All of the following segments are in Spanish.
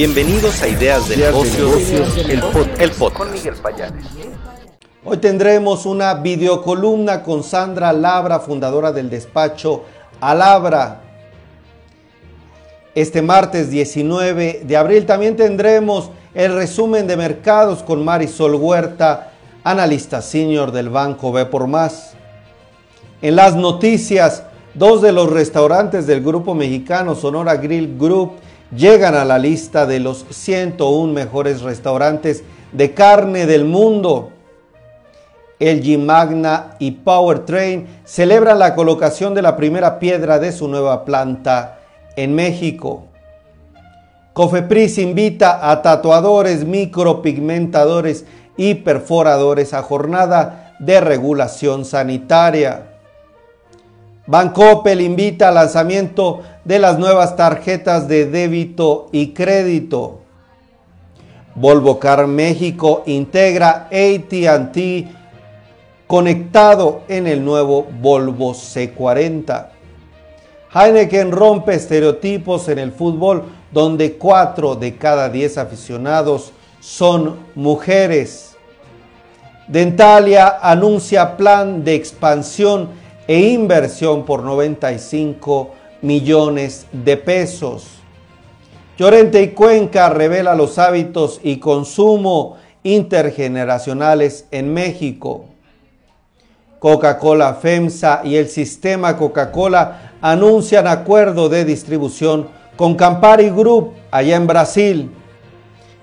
Bienvenidos a Ideas de Negocios, el, podcast. Con Miguel Payares. Hoy tendremos una videocolumna con Sandra Labra, fundadora del despacho Alabra. Este martes 19 de abril también tendremos el resumen de mercados con Marisol Huerta, analista senior del Banco B por Más. En las noticias, dos de los restaurantes del grupo mexicano Sonora Grill Group llegan a la lista de los 101 mejores restaurantes de carne del mundo. LG Magna y Powertrain celebran la colocación de la primera piedra de su nueva planta en México. Cofepris invita a tatuadores, micropigmentadores y perforadores a jornada de regulación sanitaria. Bancoppel invita al lanzamiento de las nuevas tarjetas de débito y crédito. Volvo Car México integra ATT conectado en el nuevo Volvo C40. Heineken rompe estereotipos en el fútbol donde 4 de cada 10 aficionados son mujeres. Dentalia anuncia plan de expansión e inversión por 95 millones de pesos. Llorente y Cuenca revela los hábitos y consumo intergeneracionales en México. Coca-Cola FEMSA y el sistema Coca-Cola anuncian acuerdo de distribución con Campari Group allá en Brasil.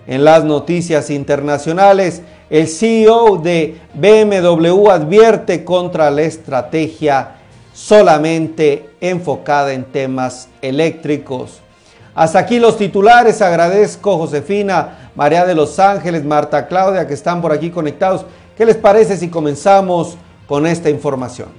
En las noticias internacionales, el CEO de BMW advierte contra la estrategia solamente enfocada en temas eléctricos. Hasta aquí los titulares. Agradezco Josefina, María de los Ángeles, Marta Claudia que están por aquí conectados. ¿Qué les parece si comenzamos con esta información?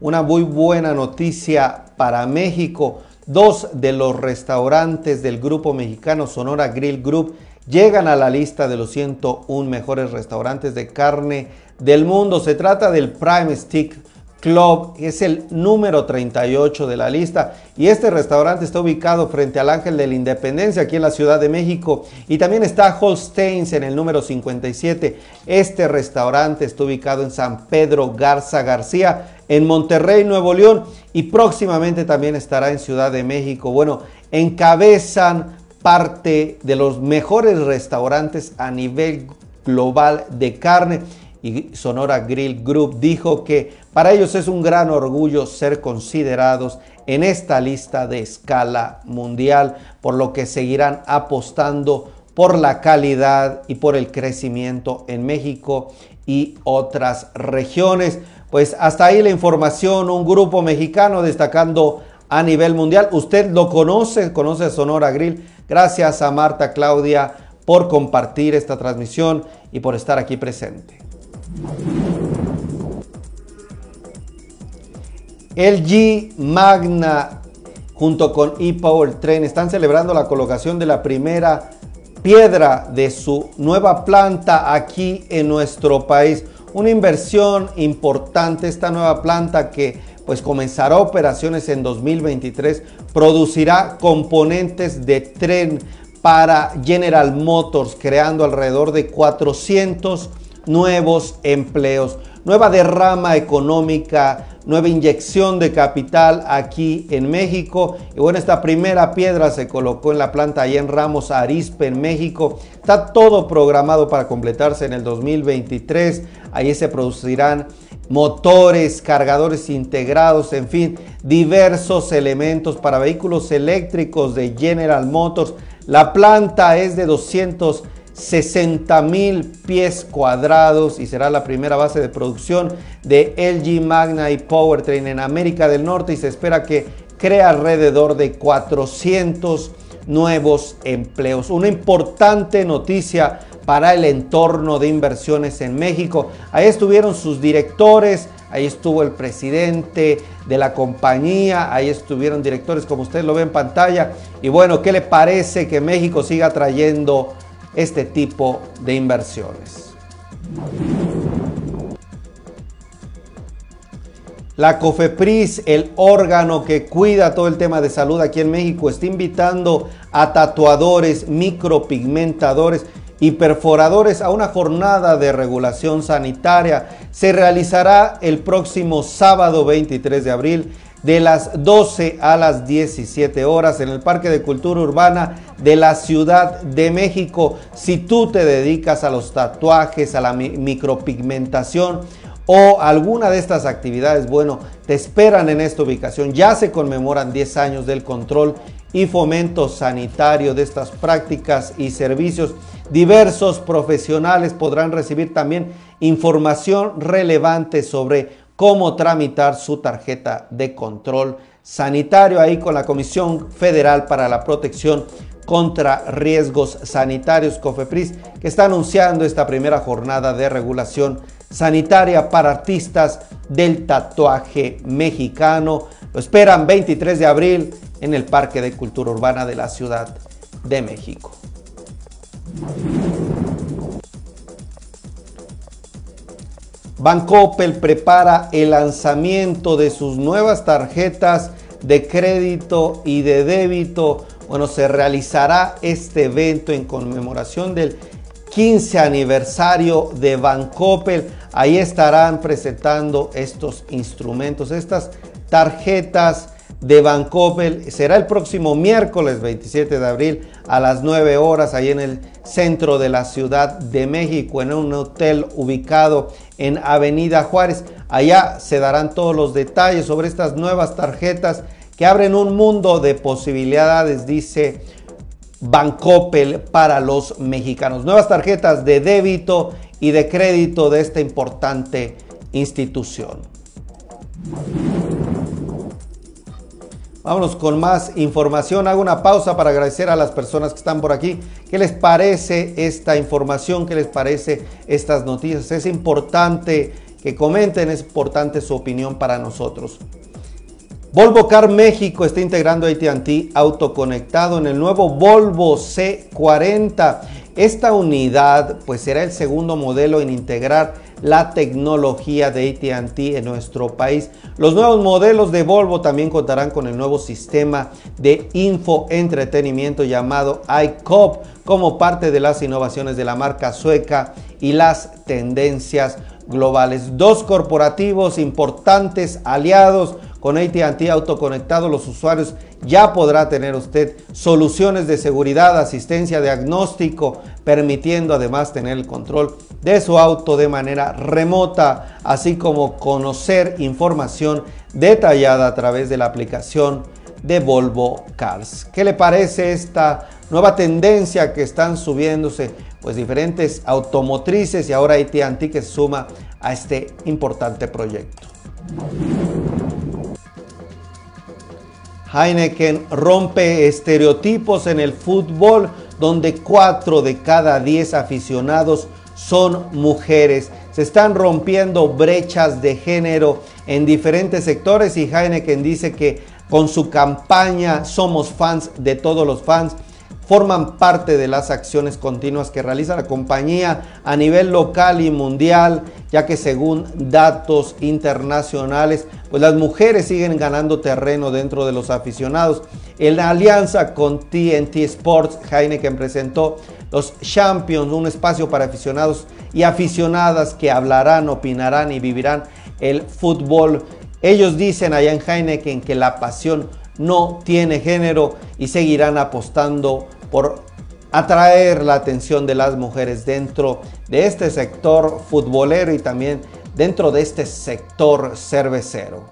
Una muy buena noticia para México. Dos de los restaurantes del grupo mexicano Sonora Grill Group llegan a la lista de los 101 mejores restaurantes de carne del mundo. Se trata del Prime Stick Club, es el número 38 de la lista. Y este restaurante está ubicado frente al Ángel de la Independencia, aquí en la Ciudad de México. Y también está Holsteins en el número 57. Este restaurante está ubicado en San Pedro Garza García en Monterrey, Nuevo León y próximamente también estará en Ciudad de México. Bueno, encabezan parte de los mejores restaurantes a nivel global de carne y Sonora Grill Group dijo que para ellos es un gran orgullo ser considerados en esta lista de escala mundial, por lo que seguirán apostando por la calidad y por el crecimiento en México y otras regiones. Pues hasta ahí la información, un grupo mexicano destacando a nivel mundial. Usted lo conoce, conoce Sonora Grill. Gracias a Marta Claudia por compartir esta transmisión y por estar aquí presente. LG Magna junto con ePowertrain están celebrando la colocación de la primera piedra de su nueva planta aquí en nuestro país. Una inversión importante esta nueva planta que pues comenzará operaciones en 2023, producirá componentes de tren para General Motors, creando alrededor de 400 nuevos empleos, nueva derrama económica, nueva inyección de capital aquí en México. Y bueno, esta primera piedra se colocó en la planta allá en Ramos Arispe, en México. Está todo programado para completarse en el 2023. Ahí se producirán motores, cargadores integrados, en fin, diversos elementos para vehículos eléctricos de General Motors. La planta es de 200 60 mil pies cuadrados y será la primera base de producción de LG Magna y Powertrain en América del Norte y se espera que cree alrededor de 400 nuevos empleos. Una importante noticia para el entorno de inversiones en México. Ahí estuvieron sus directores, ahí estuvo el presidente de la compañía, ahí estuvieron directores como usted lo ve en pantalla. Y bueno, ¿qué le parece que México siga trayendo este tipo de inversiones. La COFEPRIS, el órgano que cuida todo el tema de salud aquí en México, está invitando a tatuadores, micropigmentadores y perforadores a una jornada de regulación sanitaria. Se realizará el próximo sábado 23 de abril de las 12 a las 17 horas en el Parque de Cultura Urbana de la Ciudad de México. Si tú te dedicas a los tatuajes, a la micropigmentación, o alguna de estas actividades, bueno, te esperan en esta ubicación. Ya se conmemoran 10 años del control y fomento sanitario de estas prácticas y servicios. Diversos profesionales podrán recibir también información relevante sobre cómo tramitar su tarjeta de control sanitario ahí con la Comisión Federal para la Protección contra Riesgos Sanitarios, COFEPRIS, que está anunciando esta primera jornada de regulación sanitaria para artistas del tatuaje mexicano. Lo esperan 23 de abril en el Parque de Cultura Urbana de la Ciudad de México. Bancoppel prepara el lanzamiento de sus nuevas tarjetas de crédito y de débito. Bueno, se realizará este evento en conmemoración del 15 aniversario de Bancoppel. Ahí estarán presentando estos instrumentos, estas tarjetas de Bancoppel. Será el próximo miércoles 27 de abril a las 9 horas ahí en el centro de la Ciudad de México, en un hotel ubicado en Avenida Juárez. Allá se darán todos los detalles sobre estas nuevas tarjetas que abren un mundo de posibilidades, dice Bancoppel para los mexicanos. Nuevas tarjetas de débito y de crédito de esta importante institución. Vámonos con más información. Hago una pausa para agradecer a las personas que están por aquí. ¿Qué les parece esta información? ¿Qué les parece estas noticias? Es importante que comenten, es importante su opinión para nosotros. Volvo Car México está integrando AT&T autoconectado en el nuevo Volvo C40. Esta unidad pues será el segundo modelo en integrar la tecnología de ATT en nuestro país. Los nuevos modelos de Volvo también contarán con el nuevo sistema de infoentretenimiento llamado iCop como parte de las innovaciones de la marca sueca y las tendencias globales. Dos corporativos importantes aliados con AT&T autoconectado, los usuarios ya podrá tener usted soluciones de seguridad, asistencia, diagnóstico, permitiendo además tener el control de su auto de manera remota, así como conocer información detallada a través de la aplicación de Volvo Cars. ¿Qué le parece esta nueva tendencia que están subiéndose pues diferentes automotrices y ahora AT&T que se suma a este importante proyecto? Heineken rompe estereotipos en el fútbol donde 4 de cada 10 aficionados son mujeres. Se están rompiendo brechas de género en diferentes sectores y Heineken dice que con su campaña Somos fans de todos los fans forman parte de las acciones continuas que realiza la compañía a nivel local y mundial, ya que según datos internacionales, pues las mujeres siguen ganando terreno dentro de los aficionados. En la alianza con TNT Sports, Heineken presentó los Champions, un espacio para aficionados y aficionadas que hablarán, opinarán y vivirán el fútbol. Ellos dicen allá en Heineken que la pasión no tiene género y seguirán apostando por atraer la atención de las mujeres dentro de este sector futbolero y también dentro de este sector cervecero.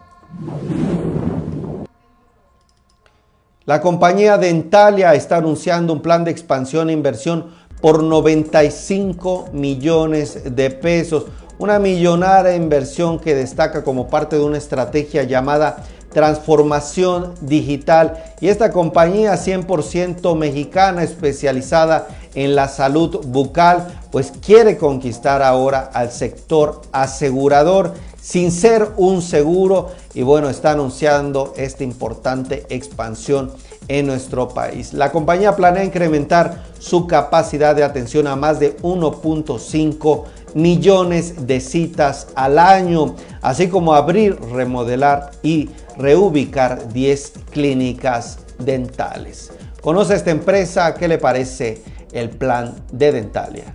La compañía Dentalia está anunciando un plan de expansión e inversión por 95 millones de pesos. Una millonaria inversión que destaca como parte de una estrategia llamada transformación digital y esta compañía 100% mexicana especializada en la salud bucal pues quiere conquistar ahora al sector asegurador sin ser un seguro y bueno está anunciando esta importante expansión en nuestro país. La compañía planea incrementar su capacidad de atención a más de 1.5 millones de citas al año, así como abrir, remodelar y reubicar 10 clínicas dentales. Conoce esta empresa, ¿qué le parece el plan de Dentalia?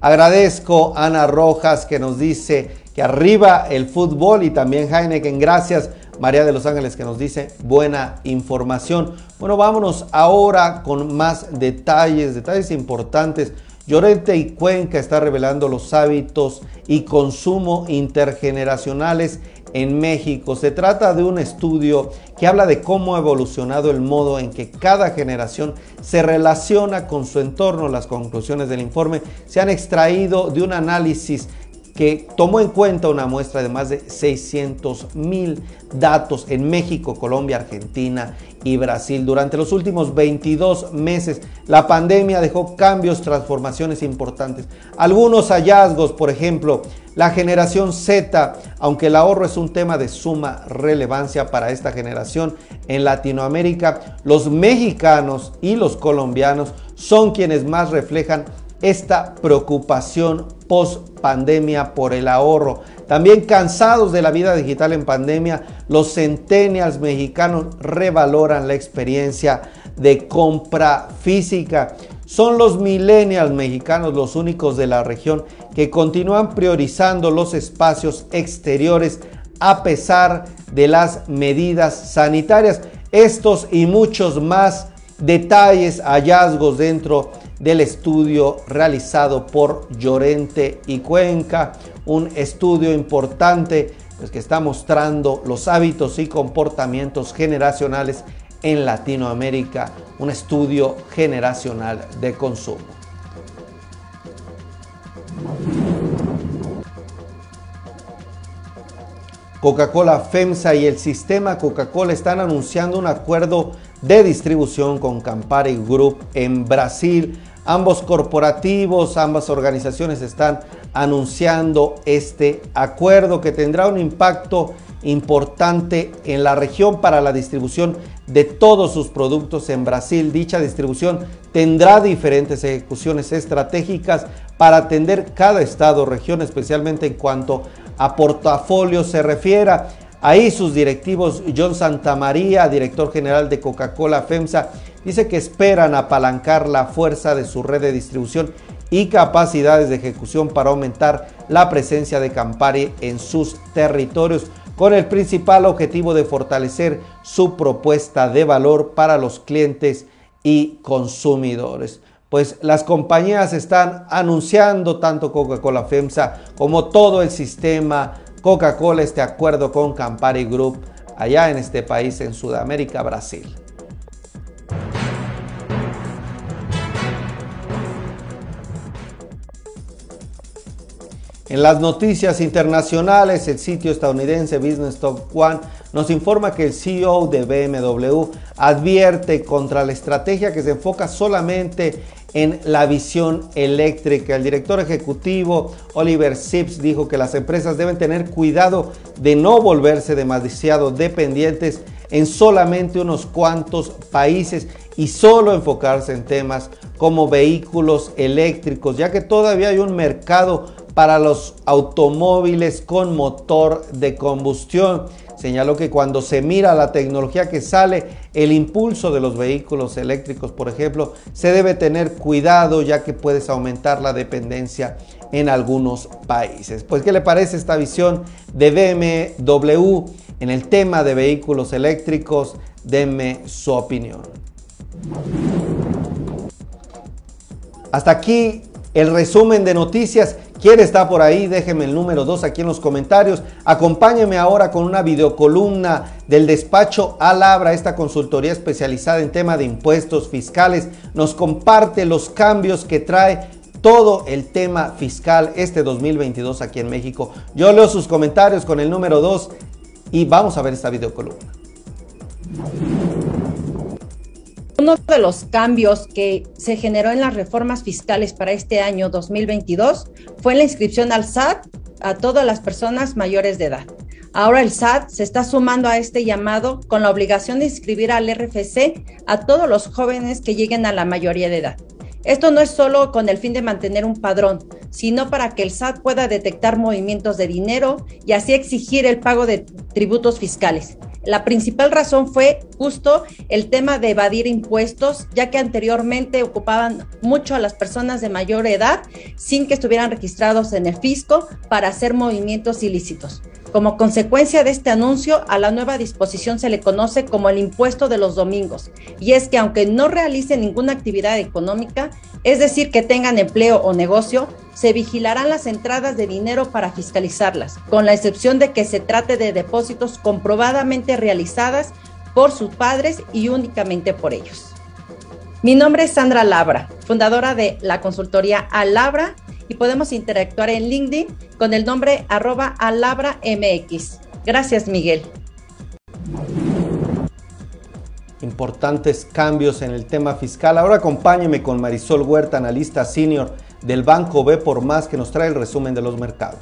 Agradezco a Ana Rojas que nos dice que arriba el fútbol y también Heineken, gracias. María de los Ángeles que nos dice buena información. Bueno, vámonos ahora con más detalles, detalles importantes. Llorente y Cuenca está revelando los hábitos y consumo intergeneracionales en México. Se trata de un estudio que habla de cómo ha evolucionado el modo en que cada generación se relaciona con su entorno. Las conclusiones del informe se han extraído de un análisis que tomó en cuenta una muestra de más de 600 mil datos en México, Colombia, Argentina y Brasil. Durante los últimos 22 meses, la pandemia dejó cambios, transformaciones importantes. Algunos hallazgos, por ejemplo, la generación Z, aunque el ahorro es un tema de suma relevancia para esta generación en Latinoamérica, los mexicanos y los colombianos son quienes más reflejan esta preocupación post pandemia por el ahorro. También cansados de la vida digital en pandemia, los centennials mexicanos revaloran la experiencia de compra física. Son los millennials mexicanos los únicos de la región que continúan priorizando los espacios exteriores a pesar de las medidas sanitarias. Estos y muchos más detalles, hallazgos dentro del estudio realizado por Llorente y Cuenca, un estudio importante pues, que está mostrando los hábitos y comportamientos generacionales en Latinoamérica, un estudio generacional de consumo. Coca-Cola FEMSA y el sistema Coca-Cola están anunciando un acuerdo de distribución con Campari Group en Brasil. Ambos corporativos, ambas organizaciones están anunciando este acuerdo que tendrá un impacto importante en la región para la distribución de todos sus productos en Brasil. Dicha distribución tendrá diferentes ejecuciones estratégicas para atender cada estado región, especialmente en cuanto a portafolio se refiera. Ahí sus directivos, John Santamaría, director general de Coca-Cola FEMSA, dice que esperan apalancar la fuerza de su red de distribución y capacidades de ejecución para aumentar la presencia de Campari en sus territorios, con el principal objetivo de fortalecer su propuesta de valor para los clientes y consumidores. Pues las compañías están anunciando, tanto Coca-Cola FEMSA como todo el sistema Coca-Cola este acuerdo con Campari Group allá en este país, en Sudamérica, Brasil. En las noticias internacionales, el sitio estadounidense Business Top One nos informa que el CEO de BMW advierte contra la estrategia que se enfoca solamente en la visión eléctrica. El director ejecutivo Oliver Sips dijo que las empresas deben tener cuidado de no volverse demasiado dependientes en solamente unos cuantos países y solo enfocarse en temas como vehículos eléctricos, ya que todavía hay un mercado para los automóviles con motor de combustión. Señaló que cuando se mira la tecnología que sale, el impulso de los vehículos eléctricos, por ejemplo, se debe tener cuidado ya que puedes aumentar la dependencia en algunos países. Pues, ¿qué le parece esta visión de BMW en el tema de vehículos eléctricos? Denme su opinión. Hasta aquí el resumen de noticias. ¿Quién está por ahí? Déjeme el número 2 aquí en los comentarios. Acompáñeme ahora con una videocolumna del despacho Alabra, esta consultoría especializada en tema de impuestos fiscales. Nos comparte los cambios que trae todo el tema fiscal este 2022 aquí en México. Yo leo sus comentarios con el número 2 y vamos a ver esta videocolumna. Uno de los cambios que se generó en las reformas fiscales para este año 2022 fue la inscripción al SAT a todas las personas mayores de edad. Ahora el SAT se está sumando a este llamado con la obligación de inscribir al RFC a todos los jóvenes que lleguen a la mayoría de edad. Esto no es solo con el fin de mantener un padrón, sino para que el SAT pueda detectar movimientos de dinero y así exigir el pago de tributos fiscales. La principal razón fue justo el tema de evadir impuestos, ya que anteriormente ocupaban mucho a las personas de mayor edad sin que estuvieran registrados en el fisco para hacer movimientos ilícitos. Como consecuencia de este anuncio, a la nueva disposición se le conoce como el impuesto de los domingos, y es que aunque no realicen ninguna actividad económica, es decir, que tengan empleo o negocio, se vigilarán las entradas de dinero para fiscalizarlas, con la excepción de que se trate de depósitos comprobadamente realizadas por sus padres y únicamente por ellos. Mi nombre es Sandra Labra, fundadora de la consultoría Alabra y podemos interactuar en LinkedIn con el nombre arroba alabramx. Gracias, Miguel. Importantes cambios en el tema fiscal. Ahora acompáñeme con Marisol Huerta, analista senior del Banco B por más que nos trae el resumen de los mercados.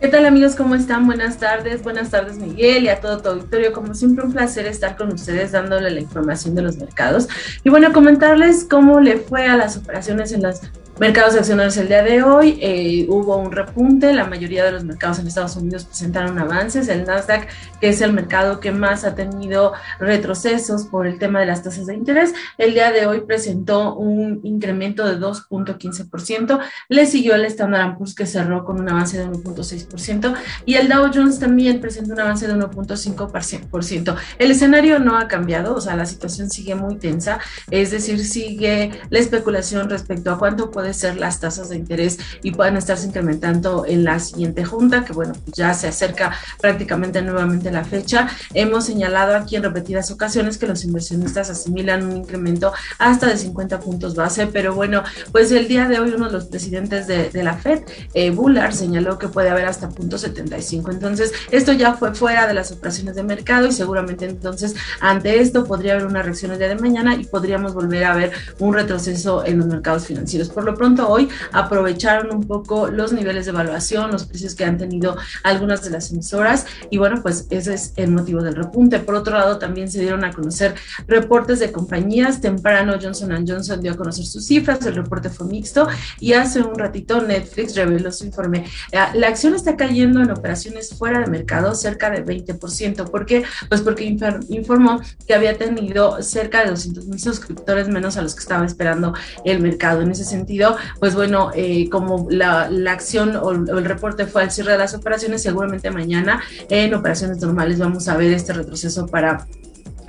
¿Qué tal amigos? ¿Cómo están? Buenas tardes, buenas tardes Miguel y a todo tu auditorio. Como siempre un placer estar con ustedes dándole la información de los mercados. Y bueno, comentarles cómo le fue a las operaciones en las Mercados accionarios el día de hoy eh, hubo un repunte, la mayoría de los mercados en Estados Unidos presentaron avances, el Nasdaq, que es el mercado que más ha tenido retrocesos por el tema de las tasas de interés, el día de hoy presentó un incremento de 2.15%, le siguió el Standard Poor's que cerró con un avance de 1.6% y el Dow Jones también presentó un avance de 1.5%. El escenario no ha cambiado, o sea, la situación sigue muy tensa, es decir, sigue la especulación respecto a cuánto puede ser las tasas de interés y puedan estarse incrementando en la siguiente junta, que bueno, pues ya se acerca prácticamente nuevamente la fecha. Hemos señalado aquí en repetidas ocasiones que los inversionistas asimilan un incremento hasta de 50 puntos base, pero bueno, pues el día de hoy uno de los presidentes de, la Fed, eh, Bullard, señaló que puede haber hasta punto 75. Entonces, esto ya fue fuera de las operaciones de mercado y seguramente entonces ante esto podría haber una reacción el día de mañana y podríamos volver a ver un retroceso en los mercados financieros. Por lo pronto hoy aprovecharon un poco los niveles de evaluación, los precios que han tenido algunas de las emisoras y bueno, pues ese es el motivo del repunte. Por otro lado, también se dieron a conocer reportes de compañías. Temprano Johnson Johnson dio a conocer sus cifras, el reporte fue mixto y hace un ratito Netflix reveló su informe. Eh, la acción está cayendo en operaciones fuera de mercado cerca de 20%. ¿Por qué? Pues porque informó que había tenido cerca de 200 mil suscriptores menos a los que estaba esperando el mercado. En ese sentido, pues bueno, eh, como la, acción o, el reporte fue al cierre de las operaciones, seguramente mañana en operaciones normales vamos a ver este retroceso para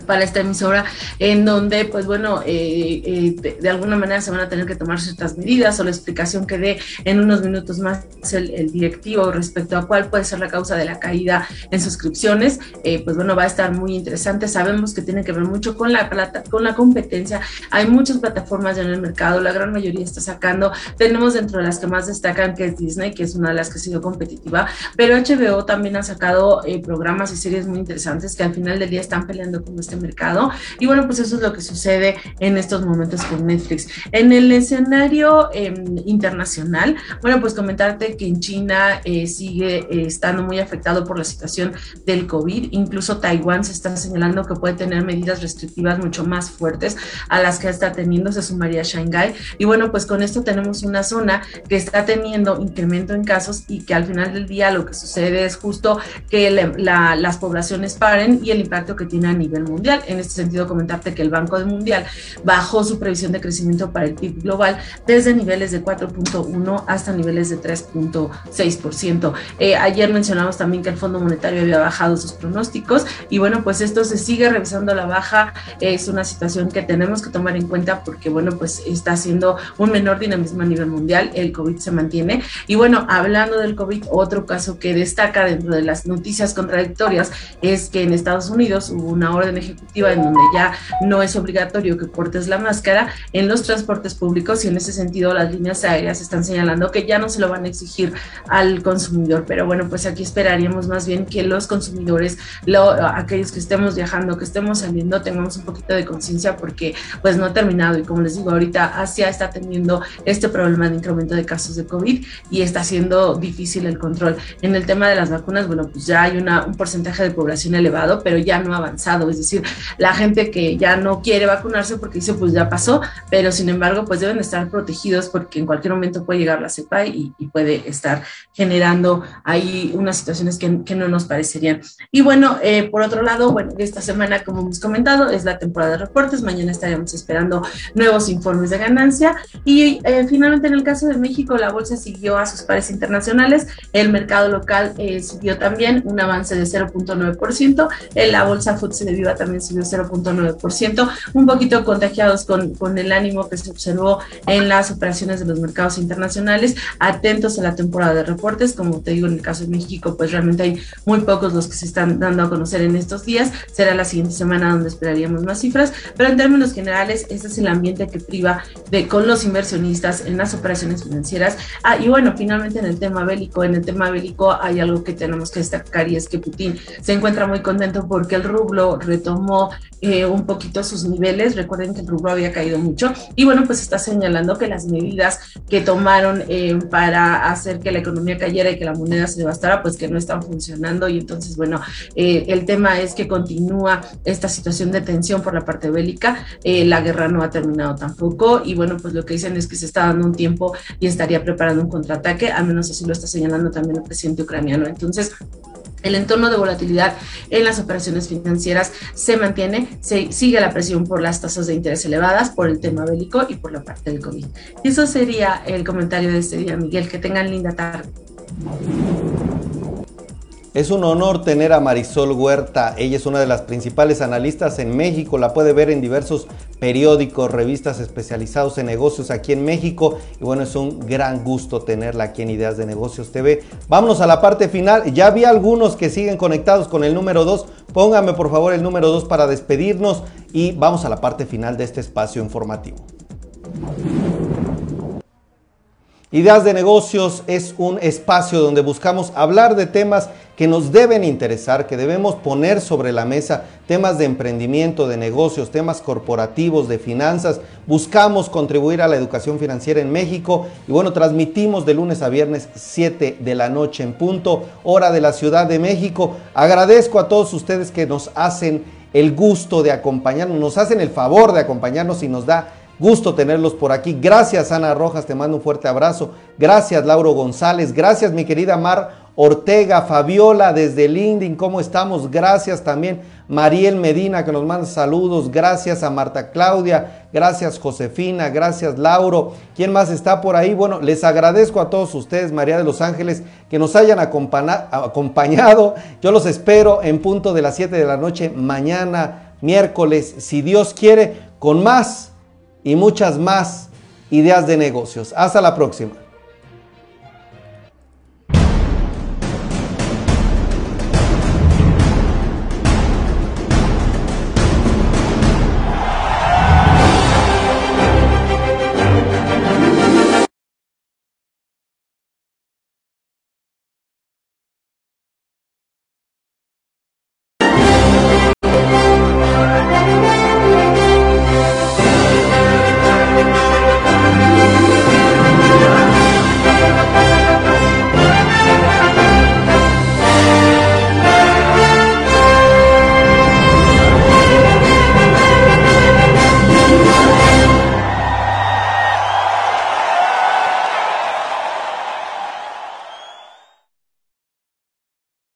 para esta emisora, en donde, pues bueno, eh, eh, de, alguna manera se van a tener que tomar ciertas medidas o la explicación que dé en unos minutos más el, directivo respecto a cuál puede ser la causa de la caída en suscripciones, eh, pues bueno, va a estar muy interesante. Sabemos que tiene que ver mucho con la, plata, con la competencia. Hay muchas plataformas ya en el mercado, la gran mayoría está sacando. Tenemos dentro de las que más destacan que es Disney, que es una de las que ha sido competitiva, pero HBO también ha sacado programas y series muy interesantes que al final del día están peleando con este mercado. Y bueno, pues eso es lo que sucede en estos momentos con Netflix. En el escenario em, internacional, bueno, pues comentarte que en China eh, sigue eh, estando muy afectado por la situación del COVID. Incluso Taiwán se está señalando que puede tener medidas restrictivas mucho más fuertes a las que está teniendo, se sumaría Shanghái. Y bueno, pues con esto tenemos una zona que está teniendo incremento en casos y que al final del día lo que sucede es justo que las poblaciones paren y el impacto que tiene a nivel mundial. En este sentido, comentarte que el Banco Mundial bajó su previsión de crecimiento para el PIB global desde niveles de 4.1 hasta niveles de 3.6%. Eh, ayer mencionamos también que el Fondo Monetario había bajado sus pronósticos y bueno, pues esto se sigue revisando a la baja. Es una situación que tenemos que tomar en cuenta porque bueno, pues está haciendo un menor dinamismo a nivel mundial. El COVID se mantiene. Y bueno, hablando del COVID, otro caso que destaca dentro de las noticias contradictorias es que en Estados Unidos hubo una orden ejecutiva en donde ya no es obligatorio que portes la máscara en los transportes públicos y en ese sentido las líneas aéreas están señalando que ya no se lo van a exigir al consumidor. Pero bueno, pues aquí esperaríamos más bien que los consumidores, aquellos que estemos viajando, que estemos saliendo, tengamos un poquito de conciencia porque pues no ha terminado y como les digo, ahorita Asia está teniendo este problema de incremento de casos de COVID y está siendo difícil el control. En el tema de las vacunas, bueno, pues ya hay una, un porcentaje de población elevado, pero ya no avanzado, es decir, decir, la gente que ya no quiere vacunarse porque dice, pues ya pasó, pero sin embargo, pues deben estar protegidos porque en cualquier momento puede llegar la cepa y, puede estar generando ahí unas situaciones que, que no nos parecerían. Y bueno, eh, por otro lado, bueno, esta semana, como hemos comentado, es la temporada de reportes, mañana estaríamos esperando nuevos informes de ganancia. Y eh, finalmente en el caso de México, la bolsa siguió a sus pares internacionales, el mercado local eh, subió también un avance de 0.9%, la bolsa FTSE de Viva también subió 0.9%, un poquito contagiados con, con el ánimo que se observó en las operaciones de los mercados internacionales, atentos a la temporada de reportes, como te digo en el caso de México, pues realmente hay muy pocos los que se están dando a conocer en estos días, será la siguiente semana donde esperaríamos más cifras, pero en términos generales, este es el ambiente que priva de, con los inversionistas en las operaciones financieras. Ah, y bueno, finalmente en el tema bélico, en el tema bélico hay algo que tenemos que destacar y es que Putin se encuentra muy contento porque el rublo retomó eh, un poquito sus niveles. Recuerden que el rublo había caído mucho y bueno, pues está señalando que las medidas que tomaron eh, para hacer que la economía cayera y que la moneda se devastara, pues que no están funcionando y entonces, bueno, eh, el tema es que continúa esta situación de tensión por la parte bélica. la guerra no ha terminado tampoco y bueno, pues lo que dicen es que se está dando un tiempo y estaría preparando un contraataque, al menos así lo está señalando también el presidente ucraniano. Entonces, el entorno de volatilidad en las operaciones financieras se mantiene, se, sigue la presión por las tasas de interés elevadas, por el tema bélico y por la parte del COVID. Y eso sería el comentario de este día, Miguel. Que tengan linda tarde. Es un honor tener a Marisol Huerta. Ella es una de las principales analistas en México. La puede ver en diversos periódicos, revistas especializados en negocios aquí en México. Y bueno, es un gran gusto tenerla aquí en Ideas de Negocios TV. Vámonos a la parte final. Ya vi algunos que siguen conectados con el número 2. Póngame por favor el número 2 para despedirnos y vamos a la parte final de este espacio informativo. Ideas de negocios es un espacio donde buscamos hablar de temas que nos deben interesar, que debemos poner sobre la mesa, temas de emprendimiento, de negocios, temas corporativos, de finanzas. Buscamos contribuir a la educación financiera en México y bueno, transmitimos de lunes a viernes 7 de la noche en punto, hora de la Ciudad de México. Agradezco a todos ustedes que nos hacen el gusto de acompañarnos, nos hacen el favor de acompañarnos y nos da Gusto tenerlos por aquí. Gracias Ana Rojas, te mando un fuerte abrazo. Gracias Lauro González. Gracias mi querida Mar Ortega, Fabiola desde LinkedIn, ¿cómo estamos? Gracias también Mariel Medina que nos manda saludos. Gracias a Marta Claudia. Gracias Josefina. Gracias Lauro. ¿Quién más está por ahí? Bueno, les agradezco a todos ustedes, María de los Ángeles, que nos hayan acompañado. Yo los espero en punto de las 7 de la noche mañana, miércoles, si Dios quiere, con más y muchas más ideas de negocios. Hasta la próxima.